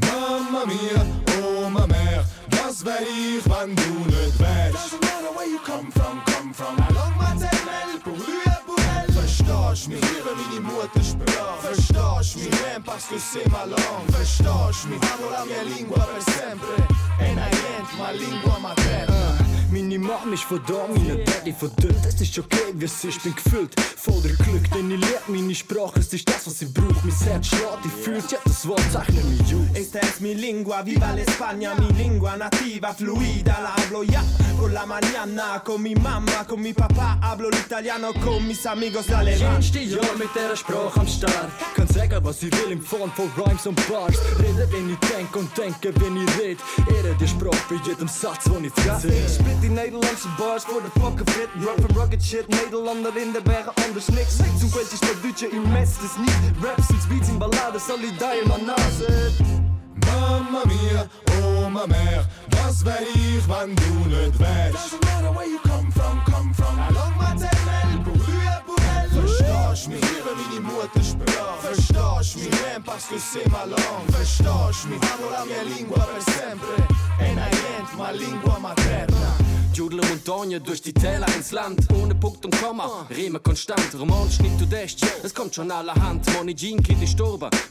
Mamma mia, oh Mama mehr, das wär ich, wenn du nicht wärst. Doesn't matter where you come from, come from. La langue maternelle pour Verstehst mich, liebe meine Muttersprache. Verstehst mich, même parce que c'est ma langue. Verstehst mich, amo la mia lingua per sempre. E niente, ma lingua materna. Meine Mom ist von da, meine Daddy dort. Es ist okay, wie es ist, bin gefüllt voller Glück, denn ich lerne meine Sprache. Es ist das, was ich brauche. Mein Herz schlägt, ich fühlt, ja, das Wort zeichnet mich aus. Esta es mi lingua, viva l'España, mi lingua nativa, fluida, la hablo ya por la mañana, con mi mamma, con mi papá, hablo l'italiano, con mis amigos Ich alemán. stehe ja mit dieser Sprache am Start. Kann sagen, was ich will in Form von Rhymes und Bars. Rede, wenn ich denke und denke, wenn ich red. Ehre die Sprache bei jedem Satz, den ich treffe. Die Nederlandse bars voor de pakken fit Rap van rugged shit, Nederlander in de bergen, anders niks Zo'n kwestie staduutje in mes, dus niet Raps en beats in ballades, al die die in mijn naast Mama mia, oh ma mère, wär ich, wenn du nicht wärst. Doesn't matter where you come from, come from. La langue maternelle pour lui et pour elle. Verstehst mich, liebe meine Muttersprache. Verstehst mich, même parce que c'est ma langue. Verstehst mich, amo la mia lingua per sempre. E niente, ma lingua materna. Judel Montagne durch die Täler ins Land. Ohne Punkt und Komma, Riemen konstant. Roman, Schnitt und Echt, ja, es kommt schon allerhand. Money Jean, Kind ist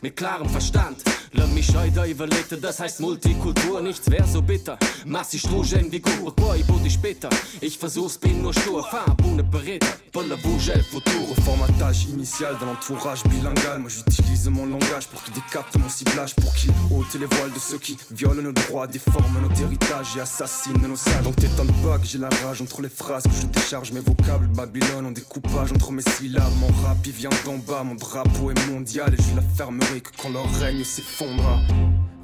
mit klarem Verstand. Lass mich heute überlitten, das heißt Multikultur, nichts wär so bitter. Massi Struge in Figur, boy, body später. Ich versuch's, bin nur stur, formatage initial dans l'entourage bilingual, moi j'utilise mon langage pour qu'ils décaptent mon ciblage, pour qu'ils ôtent les voiles de ceux qui violent nos droits, déforment notre héritage et assassinent nos sages. Donc t'étonnes pas que j'ai la rage entre les phrases que je décharge, mes vocables Babylone ont découpage entre mes syllabes. Mon rap il vient d'en bas, mon drapeau est mondial et je la fermerai que quand leur règne s'effondra.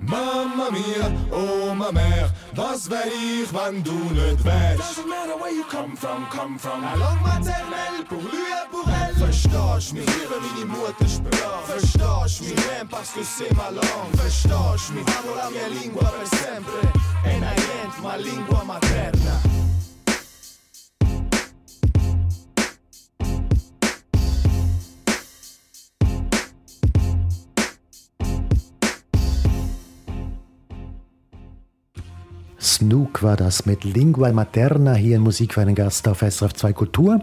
Mama mia, oh ma mère, das wär ich, wenn du nicht wärst. Doesn't matter where you come from, come from. La langue maternelle pour lui et pour elle. Verstehst mich, liebe meine Muttersprache. Verstehst mich, même parce que c'est ma langue. Verstehst mich, amo la mia lingua per sempre. E niente, ma lingua materna. Snook war das mit Lingua Materna hier in Musik für einen Gast auf SRF 2 Kultur.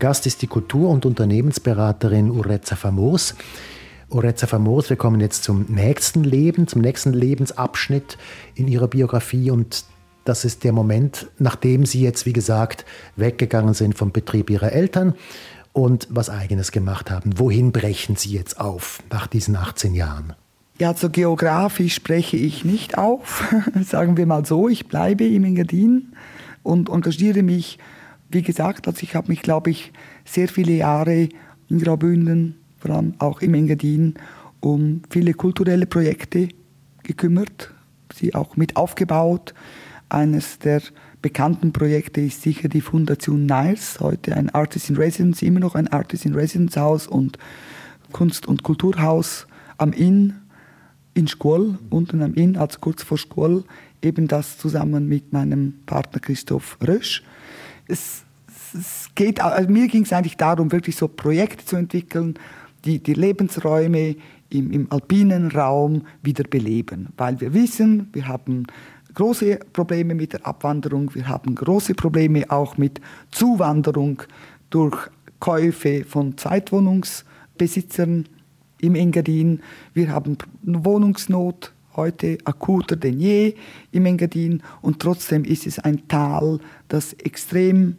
Gast ist die Kultur- und Unternehmensberaterin Ureza Famos. Ureza Famos, wir kommen jetzt zum nächsten Leben, zum nächsten Lebensabschnitt in ihrer Biografie und das ist der Moment, nachdem Sie jetzt, wie gesagt, weggegangen sind vom Betrieb Ihrer Eltern und was Eigenes gemacht haben. Wohin brechen Sie jetzt auf nach diesen 18 Jahren? Ja, also geografisch spreche ich nicht auf, sagen wir mal so. Ich bleibe im Engadin und engagiere mich, wie gesagt, also ich habe mich, glaube ich, sehr viele Jahre in Graubünden, vor allem auch im Engadin, um viele kulturelle Projekte gekümmert, sie auch mit aufgebaut. Eines der bekannten Projekte ist sicher die Fundation Niles, heute ein Artist in Residence, immer noch ein Artist in Residence Haus und Kunst- und Kulturhaus am Inn in Schkull, unten am Inn, also kurz vor Schkull, eben das zusammen mit meinem Partner Christoph Rösch. Es, es geht, also mir ging es eigentlich darum, wirklich so Projekte zu entwickeln, die die Lebensräume im, im alpinen Raum wieder beleben. Weil wir wissen, wir haben große Probleme mit der Abwanderung, wir haben große Probleme auch mit Zuwanderung durch Käufe von Zweitwohnungsbesitzern im Engadin. Wir haben Wohnungsnot heute akuter denn je im Engadin und trotzdem ist es ein Tal, das extrem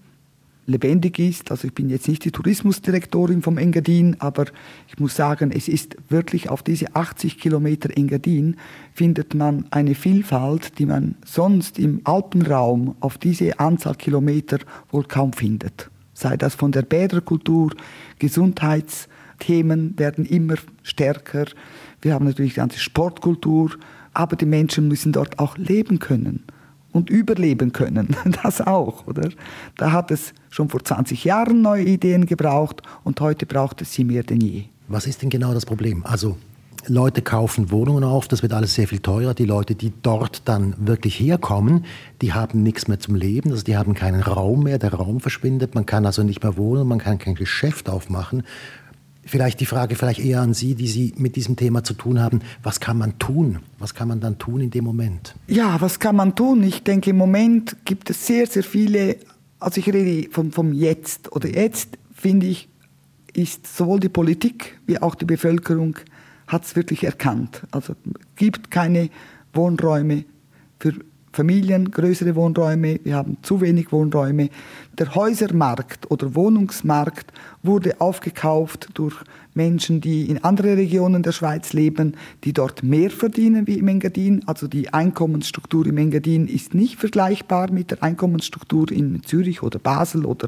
lebendig ist. Also ich bin jetzt nicht die Tourismusdirektorin vom Engadin, aber ich muss sagen, es ist wirklich auf diese 80 Kilometer Engadin findet man eine Vielfalt, die man sonst im Alpenraum auf diese Anzahl Kilometer wohl kaum findet. Sei das von der Bäderkultur, Gesundheitsthemen werden immer stärker. Wir haben natürlich die ganze Sportkultur, aber die Menschen müssen dort auch leben können und überleben können. Das auch, oder? Da hat es schon vor 20 Jahren neue Ideen gebraucht und heute braucht es sie mehr denn je. Was ist denn genau das Problem? Also Leute kaufen Wohnungen auf, das wird alles sehr viel teurer. Die Leute, die dort dann wirklich herkommen, die haben nichts mehr zum Leben, also die haben keinen Raum mehr, der Raum verschwindet, man kann also nicht mehr wohnen, man kann kein Geschäft aufmachen. Vielleicht die Frage vielleicht eher an Sie, die Sie mit diesem Thema zu tun haben. Was kann man tun? Was kann man dann tun in dem Moment? Ja, was kann man tun? Ich denke, im Moment gibt es sehr, sehr viele, also ich rede vom, vom Jetzt. Oder jetzt, finde ich, ist sowohl die Politik wie auch die Bevölkerung hat es wirklich erkannt. Also gibt keine Wohnräume für Familien, größere Wohnräume, wir haben zu wenig Wohnräume. Der Häusermarkt oder Wohnungsmarkt wurde aufgekauft durch Menschen, die in anderen Regionen der Schweiz leben, die dort mehr verdienen wie im Engadin. Also die Einkommensstruktur im Engadin ist nicht vergleichbar mit der Einkommensstruktur in Zürich oder Basel oder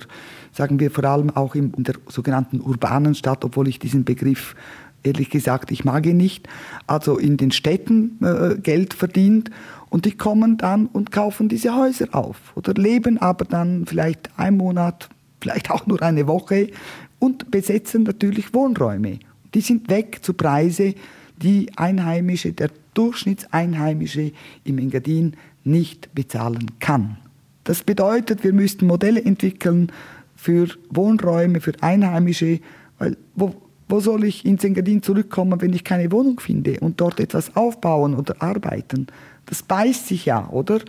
sagen wir vor allem auch in der sogenannten urbanen Stadt, obwohl ich diesen Begriff ehrlich gesagt, ich mag ihn nicht, also in den Städten äh, Geld verdient und die kommen dann und kaufen diese Häuser auf oder leben aber dann vielleicht einen Monat, vielleicht auch nur eine Woche und besetzen natürlich Wohnräume. Die sind weg zu Preise, die Einheimische, der Durchschnittseinheimische im Engadin nicht bezahlen kann. Das bedeutet, wir müssten Modelle entwickeln für Wohnräume, für Einheimische, weil wo, wo soll ich ins Engadin zurückkommen, wenn ich keine Wohnung finde und dort etwas aufbauen oder arbeiten? Das beißt sich ja, oder?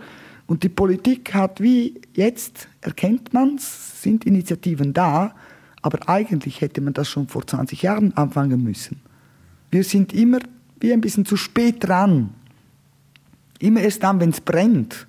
Und die Politik hat wie jetzt, erkennt man es, sind Initiativen da, aber eigentlich hätte man das schon vor 20 Jahren anfangen müssen. Wir sind immer wie ein bisschen zu spät dran. Immer erst dann, wenn es brennt,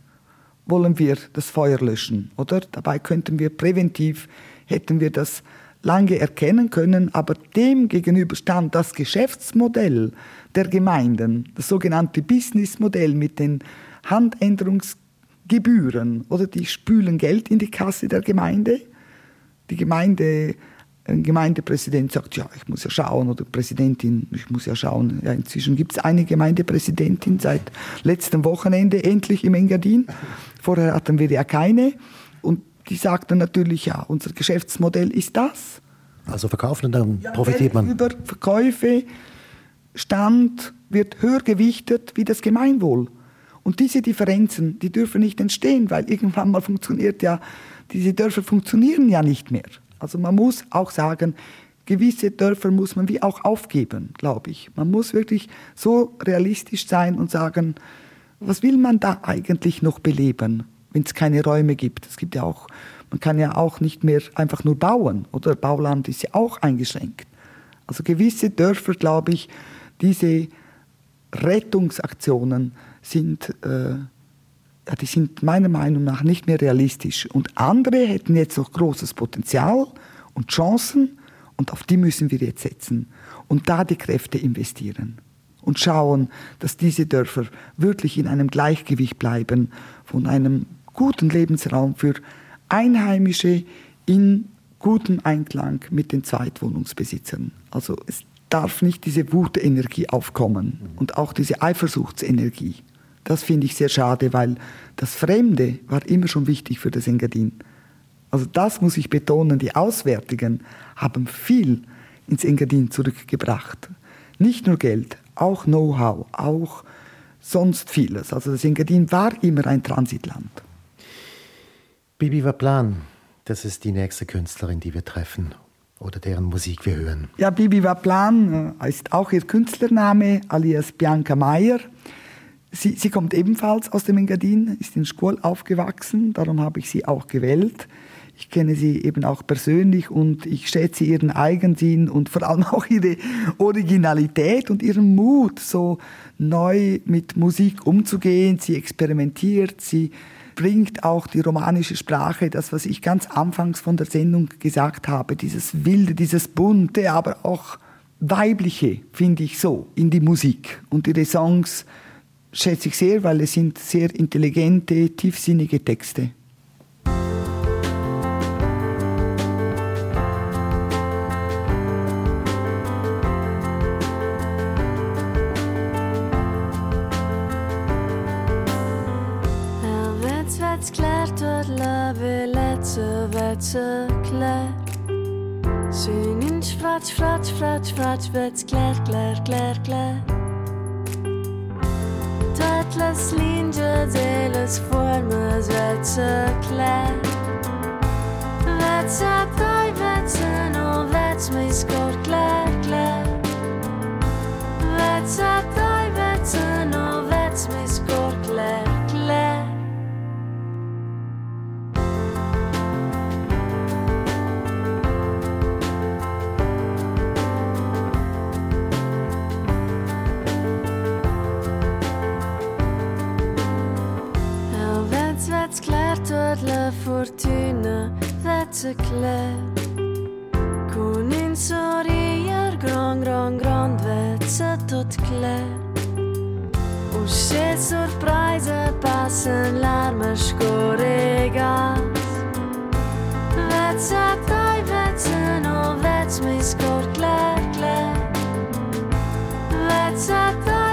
wollen wir das Feuer löschen, oder? Dabei könnten wir präventiv, hätten wir das lange erkennen können, aber dem gegenüber stand das Geschäftsmodell der Gemeinden, das sogenannte Businessmodell mit den Handänderungsgebühren oder die spülen Geld in die Kasse der Gemeinde. Die Gemeinde, ein Gemeindepräsident sagt, ja, ich muss ja schauen, oder Präsidentin, ich muss ja schauen. Ja, inzwischen gibt es eine Gemeindepräsidentin seit letztem Wochenende endlich im Engadin. Vorher hatten wir ja keine. Und die sagten natürlich, ja, unser Geschäftsmodell ist das. Also verkaufen und dann ja, profitiert man. Über Verkäufe, Stand wird höher gewichtet wie das Gemeinwohl. Und diese Differenzen, die dürfen nicht entstehen, weil irgendwann mal funktioniert ja, diese Dörfer funktionieren ja nicht mehr. Also man muss auch sagen, gewisse Dörfer muss man wie auch aufgeben, glaube ich. Man muss wirklich so realistisch sein und sagen, was will man da eigentlich noch beleben? Wenn es keine Räume gibt. Es gibt ja auch, man kann ja auch nicht mehr einfach nur bauen, oder? Bauland ist ja auch eingeschränkt. Also gewisse Dörfer, glaube ich, diese Rettungsaktionen sind, äh, ja, die sind meiner Meinung nach nicht mehr realistisch. Und andere hätten jetzt noch großes Potenzial und Chancen und auf die müssen wir jetzt setzen und da die Kräfte investieren und schauen, dass diese Dörfer wirklich in einem Gleichgewicht bleiben von einem guten Lebensraum für Einheimische in gutem Einklang mit den Zweitwohnungsbesitzern. Also es darf nicht diese Wutenergie aufkommen und auch diese Eifersuchtsenergie. Das finde ich sehr schade, weil das Fremde war immer schon wichtig für das Engadin. Also das muss ich betonen, die Auswärtigen haben viel ins Engadin zurückgebracht. Nicht nur Geld, auch Know-how, auch sonst vieles. Also das Engadin war immer ein Transitland. Bibi Waplan, das ist die nächste Künstlerin, die wir treffen oder deren Musik wir hören. Ja, Bibi Waplan äh, ist auch ihr Künstlername, alias Bianca Meyer. Sie, sie kommt ebenfalls aus dem Engadin, ist in Schkuhl aufgewachsen, darum habe ich sie auch gewählt. Ich kenne sie eben auch persönlich und ich schätze ihren Eigensinn und vor allem auch ihre Originalität und ihren Mut, so neu mit Musik umzugehen. Sie experimentiert, sie bringt auch die romanische Sprache, das, was ich ganz anfangs von der Sendung gesagt habe, dieses Wilde, dieses Bunte, aber auch Weibliche, finde ich so, in die Musik. Und ihre Songs schätze ich sehr, weil es sind sehr intelligente, tiefsinnige Texte. sökler Senin schwarz, schwarz, schwarz, schwarz wird klär, klär, klär, klär Tatlas linja deles formas wird sökler Wird sökler, wird sökler, wird mig skor klär, klär Wird sökler, wird sökler fortuna that's a klä Kunin sorger gran gran gran vetset åt klä Och se surprise passen larmers går egas Vetset aj vetsen no, och vets mi skor klä klä Vetset aj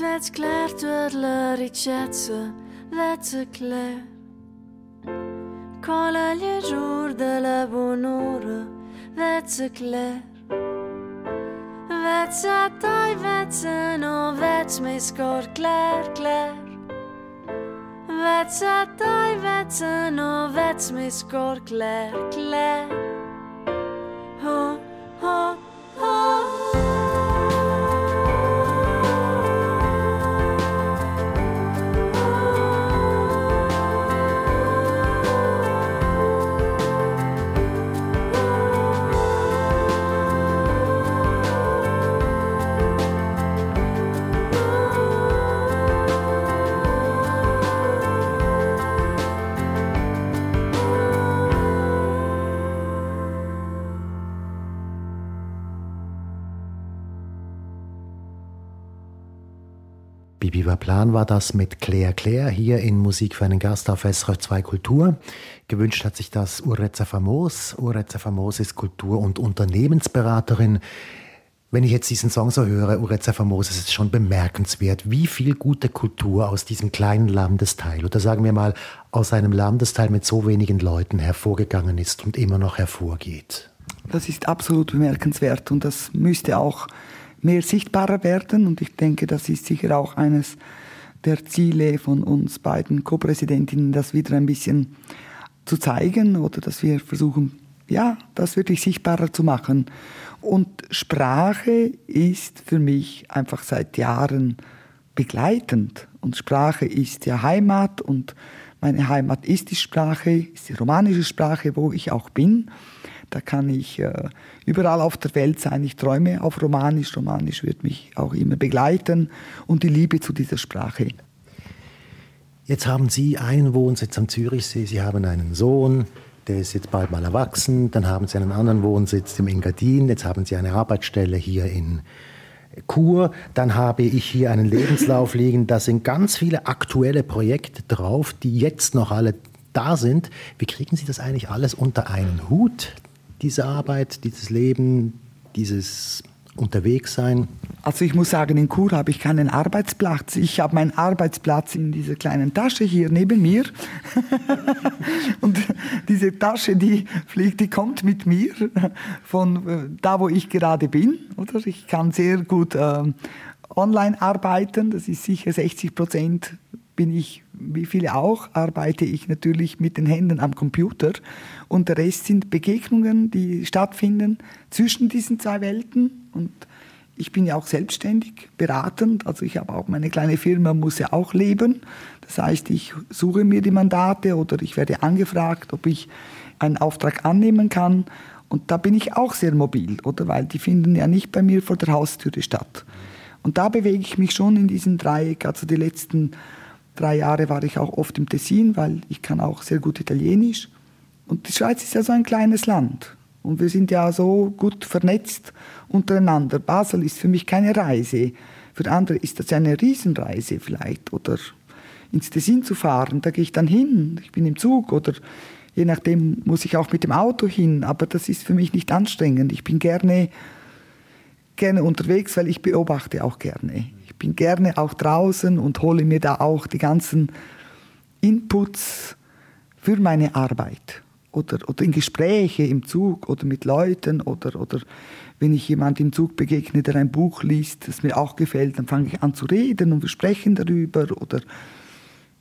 veți clar tălăricetță, veți clar. Colele jur de la bunură, veți clar. Veți tai veți nu veți mi scor clar, clar. Veți tai veți nu veți mi scor clar, clar. Plan war das mit Claire Claire hier in Musik für einen Gast auf SRF 2 Kultur. Gewünscht hat sich das Ureza Famos. Ureza Famos ist Kultur- und Unternehmensberaterin. Wenn ich jetzt diesen Song so höre, Ureza Famos, ist es schon bemerkenswert, wie viel gute Kultur aus diesem kleinen Landesteil oder sagen wir mal aus einem Landesteil mit so wenigen Leuten hervorgegangen ist und immer noch hervorgeht. Das ist absolut bemerkenswert und das müsste auch mehr sichtbarer werden. Und ich denke, das ist sicher auch eines der Ziele von uns beiden Co-Präsidentinnen, das wieder ein bisschen zu zeigen oder dass wir versuchen, ja, das wirklich sichtbarer zu machen. Und Sprache ist für mich einfach seit Jahren begleitend. Und Sprache ist ja Heimat und meine Heimat ist die Sprache, ist die romanische Sprache, wo ich auch bin. Da kann ich äh, überall auf der Welt sein. Ich träume auf Romanisch. Romanisch wird mich auch immer begleiten und die Liebe zu dieser Sprache. Jetzt haben Sie einen Wohnsitz am Zürichsee, Sie haben einen Sohn, der ist jetzt bald mal erwachsen, dann haben Sie einen anderen Wohnsitz im Engadin, jetzt haben Sie eine Arbeitsstelle hier in Chur, dann habe ich hier einen Lebenslauf liegen, da sind ganz viele aktuelle Projekte drauf, die jetzt noch alle da sind. Wie kriegen Sie das eigentlich alles unter einen Hut? Diese Arbeit, dieses Leben, dieses Unterwegssein? Also ich muss sagen, in Chur habe ich keinen Arbeitsplatz. Ich habe meinen Arbeitsplatz in dieser kleinen Tasche hier neben mir. Und diese Tasche, die fliegt, die kommt mit mir von äh, da, wo ich gerade bin. Oder ich kann sehr gut äh, online arbeiten. Das ist sicher 60 Prozent bin ich, wie viele auch, arbeite ich natürlich mit den Händen am Computer. Und der Rest sind Begegnungen, die stattfinden zwischen diesen zwei Welten. Und ich bin ja auch selbstständig, beratend. Also ich habe auch meine kleine Firma, muss ja auch leben. Das heißt, ich suche mir die Mandate oder ich werde angefragt, ob ich einen Auftrag annehmen kann. Und da bin ich auch sehr mobil, oder? Weil die finden ja nicht bei mir vor der Haustüre statt. Und da bewege ich mich schon in diesem Dreieck. Also die letzten drei Jahre war ich auch oft im Tessin, weil ich kann auch sehr gut Italienisch. Und die Schweiz ist ja so ein kleines Land. Und wir sind ja so gut vernetzt untereinander. Basel ist für mich keine Reise. Für andere ist das eine Riesenreise vielleicht. Oder ins Tessin zu fahren, da gehe ich dann hin. Ich bin im Zug oder je nachdem muss ich auch mit dem Auto hin. Aber das ist für mich nicht anstrengend. Ich bin gerne, gerne unterwegs, weil ich beobachte auch gerne. Bin gerne auch draußen und hole mir da auch die ganzen Inputs für meine Arbeit oder, oder in Gespräche im Zug oder mit Leuten oder, oder wenn ich jemand im Zug begegne, der ein Buch liest, das mir auch gefällt, dann fange ich an zu reden und wir sprechen darüber oder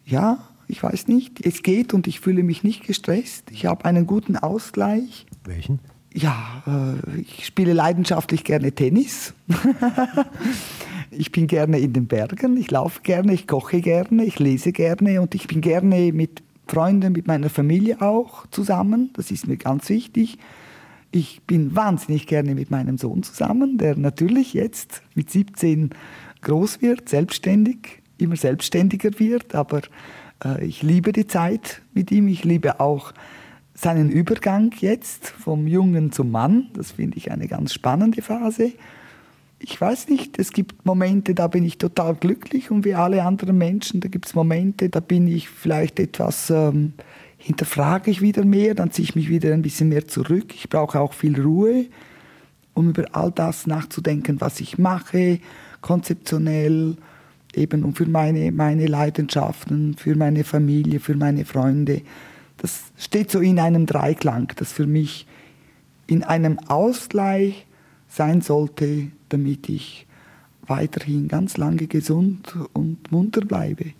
ja, ich weiß nicht, es geht und ich fühle mich nicht gestresst. Ich habe einen guten Ausgleich. Welchen? Ja, äh, ich spiele leidenschaftlich gerne Tennis. ich bin gerne in den Bergen, ich laufe gerne, ich koche gerne, ich lese gerne und ich bin gerne mit Freunden, mit meiner Familie auch zusammen. Das ist mir ganz wichtig. Ich bin wahnsinnig gerne mit meinem Sohn zusammen, der natürlich jetzt mit 17 groß wird, selbstständig, immer selbstständiger wird, aber äh, ich liebe die Zeit mit ihm. Ich liebe auch seinen Übergang jetzt vom Jungen zum Mann. Das finde ich eine ganz spannende Phase. Ich weiß nicht, es gibt Momente, da bin ich total glücklich und wie alle anderen Menschen, da gibt es Momente, da bin ich vielleicht etwas, ähm, hinterfrage ich wieder mehr, dann ziehe ich mich wieder ein bisschen mehr zurück. Ich brauche auch viel Ruhe, um über all das nachzudenken, was ich mache, konzeptionell, eben und für meine, meine Leidenschaften, für meine Familie, für meine Freunde. Das steht so in einem Dreiklang, das für mich in einem Ausgleich sein sollte, damit ich weiterhin ganz lange gesund und munter bleibe.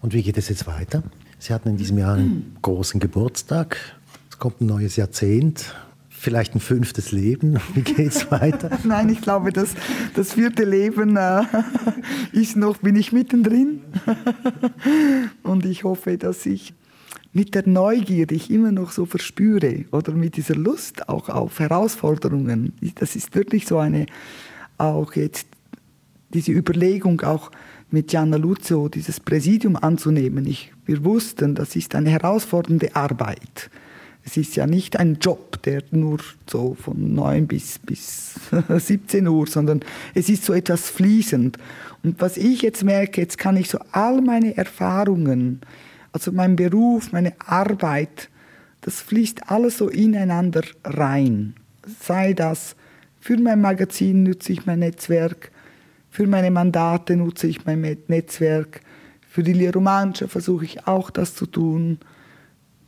Und wie geht es jetzt weiter? Sie hatten in diesem Jahr einen großen Geburtstag. Es kommt ein neues Jahrzehnt vielleicht ein fünftes Leben? Wie geht es weiter? Nein, ich glaube, das, das vierte Leben äh, ist noch, bin ich mittendrin. Und ich hoffe, dass ich mit der Neugier, die ich immer noch so verspüre, oder mit dieser Lust auch auf Herausforderungen, das ist wirklich so eine, auch jetzt diese Überlegung, auch mit Gianna Luzio dieses Präsidium anzunehmen. Ich, wir wussten, das ist eine herausfordernde Arbeit. Es ist ja nicht ein Job, der nur so von 9 bis, bis 17 Uhr, sondern es ist so etwas fließend. Und was ich jetzt merke, jetzt kann ich so all meine Erfahrungen, also mein Beruf, meine Arbeit, das fließt alles so ineinander rein. Sei das für mein Magazin nutze ich mein Netzwerk, für meine Mandate nutze ich mein Netzwerk, für die Liromansche versuche ich auch das zu tun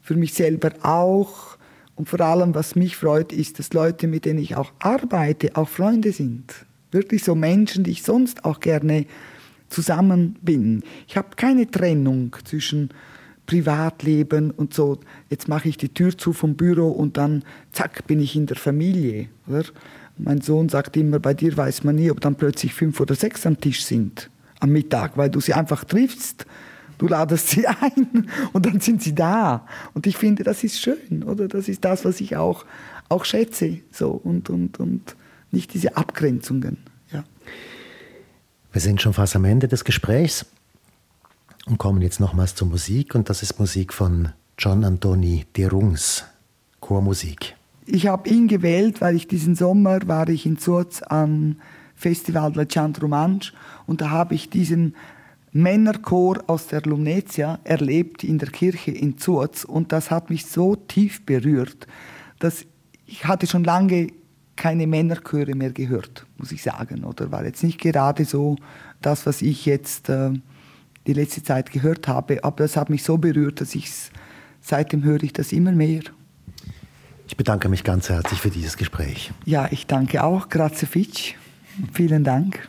für mich selber auch. Und vor allem, was mich freut, ist, dass Leute, mit denen ich auch arbeite, auch Freunde sind. Wirklich so Menschen, die ich sonst auch gerne zusammen bin. Ich habe keine Trennung zwischen Privatleben und so. Jetzt mache ich die Tür zu vom Büro und dann zack bin ich in der Familie. Oder? Mein Sohn sagt immer, bei dir weiß man nie, ob dann plötzlich fünf oder sechs am Tisch sind am Mittag, weil du sie einfach triffst du ladest sie ein und dann sind sie da. Und ich finde, das ist schön, oder? Das ist das, was ich auch, auch schätze, so und, und, und nicht diese Abgrenzungen. Ja. Wir sind schon fast am Ende des Gesprächs und kommen jetzt nochmals zur Musik und das ist Musik von John Antoni Derungs, Chormusik. Ich habe ihn gewählt, weil ich diesen Sommer war ich in Zurz am Festival La Chant Romanche und da habe ich diesen Männerchor aus der Lumnezia erlebt in der Kirche in Zurz und das hat mich so tief berührt, dass ich hatte schon lange keine Männerchöre mehr gehört, muss ich sagen, oder war jetzt nicht gerade so das, was ich jetzt äh, die letzte Zeit gehört habe, aber das hat mich so berührt, dass ich seitdem höre ich das immer mehr. Ich bedanke mich ganz herzlich für dieses Gespräch. Ja, ich danke auch. Grazie Fitch. Vielen Dank.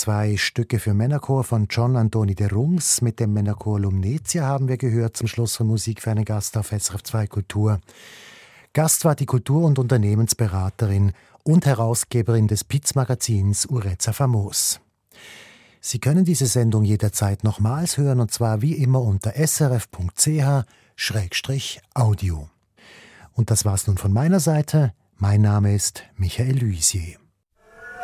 Zwei Stücke für Männerchor von John Antoni de Rungs. Mit dem Männerchor Lumnezia haben wir gehört zum Schluss von Musik für einen Gast auf SRF 2 Kultur. Gast war die Kultur- und Unternehmensberaterin und Herausgeberin des Piz-Magazins Ureza Famos. Sie können diese Sendung jederzeit nochmals hören und zwar wie immer unter srf.ch-audio. Und das war's nun von meiner Seite. Mein Name ist Michael Luisier.